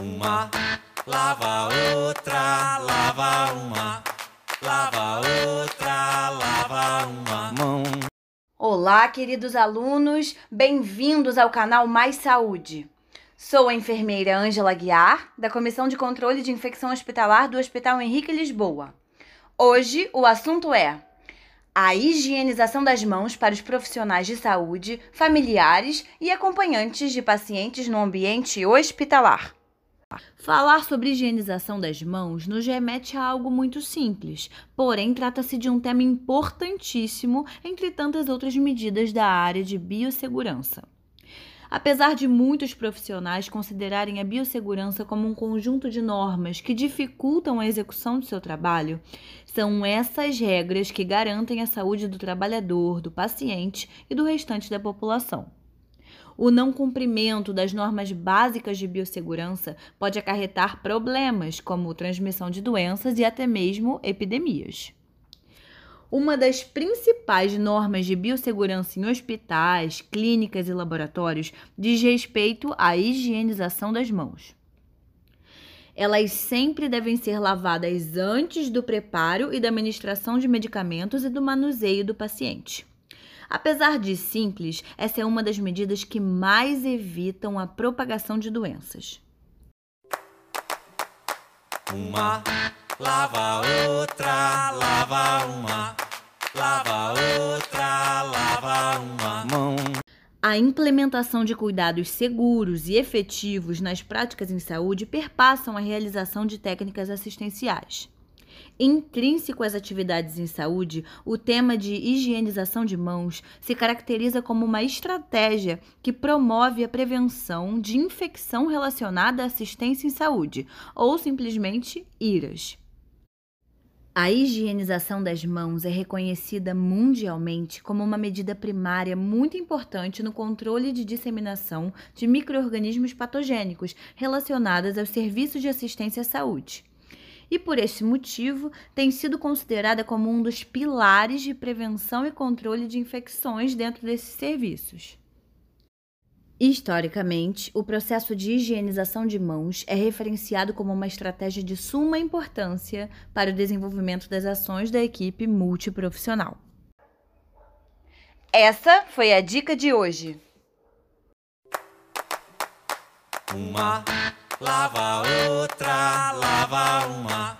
Uma, lava outra, lava uma, lava outra, lava uma mão. Olá, queridos alunos, bem-vindos ao canal Mais Saúde. Sou a enfermeira Ângela Guiar, da Comissão de Controle de Infecção Hospitalar do Hospital Henrique Lisboa. Hoje o assunto é a higienização das mãos para os profissionais de saúde, familiares e acompanhantes de pacientes no ambiente hospitalar. Falar sobre higienização das mãos nos remete a algo muito simples, porém trata-se de um tema importantíssimo entre tantas outras medidas da área de biossegurança. Apesar de muitos profissionais considerarem a biossegurança como um conjunto de normas que dificultam a execução do seu trabalho, são essas regras que garantem a saúde do trabalhador, do paciente e do restante da população. O não cumprimento das normas básicas de biossegurança pode acarretar problemas, como transmissão de doenças e até mesmo epidemias. Uma das principais normas de biossegurança em hospitais, clínicas e laboratórios diz respeito à higienização das mãos. Elas sempre devem ser lavadas antes do preparo e da administração de medicamentos e do manuseio do paciente. Apesar de simples, essa é uma das medidas que mais evitam a propagação de doenças. Uma, lava outra, lava uma, lava outra, lava uma mão. A implementação de cuidados seguros e efetivos nas práticas em saúde perpassam a realização de técnicas assistenciais. Intrínseco às atividades em saúde, o tema de higienização de mãos se caracteriza como uma estratégia que promove a prevenção de infecção relacionada à assistência em saúde, ou simplesmente IRAS. A higienização das mãos é reconhecida mundialmente como uma medida primária muito importante no controle de disseminação de microorganismos patogênicos relacionados aos serviços de assistência à saúde e, por esse motivo, tem sido considerada como um dos pilares de prevenção e controle de infecções dentro desses serviços. Historicamente, o processo de higienização de mãos é referenciado como uma estratégia de suma importância para o desenvolvimento das ações da equipe multiprofissional. Essa foi a dica de hoje. Uma lava outra, lava lava uma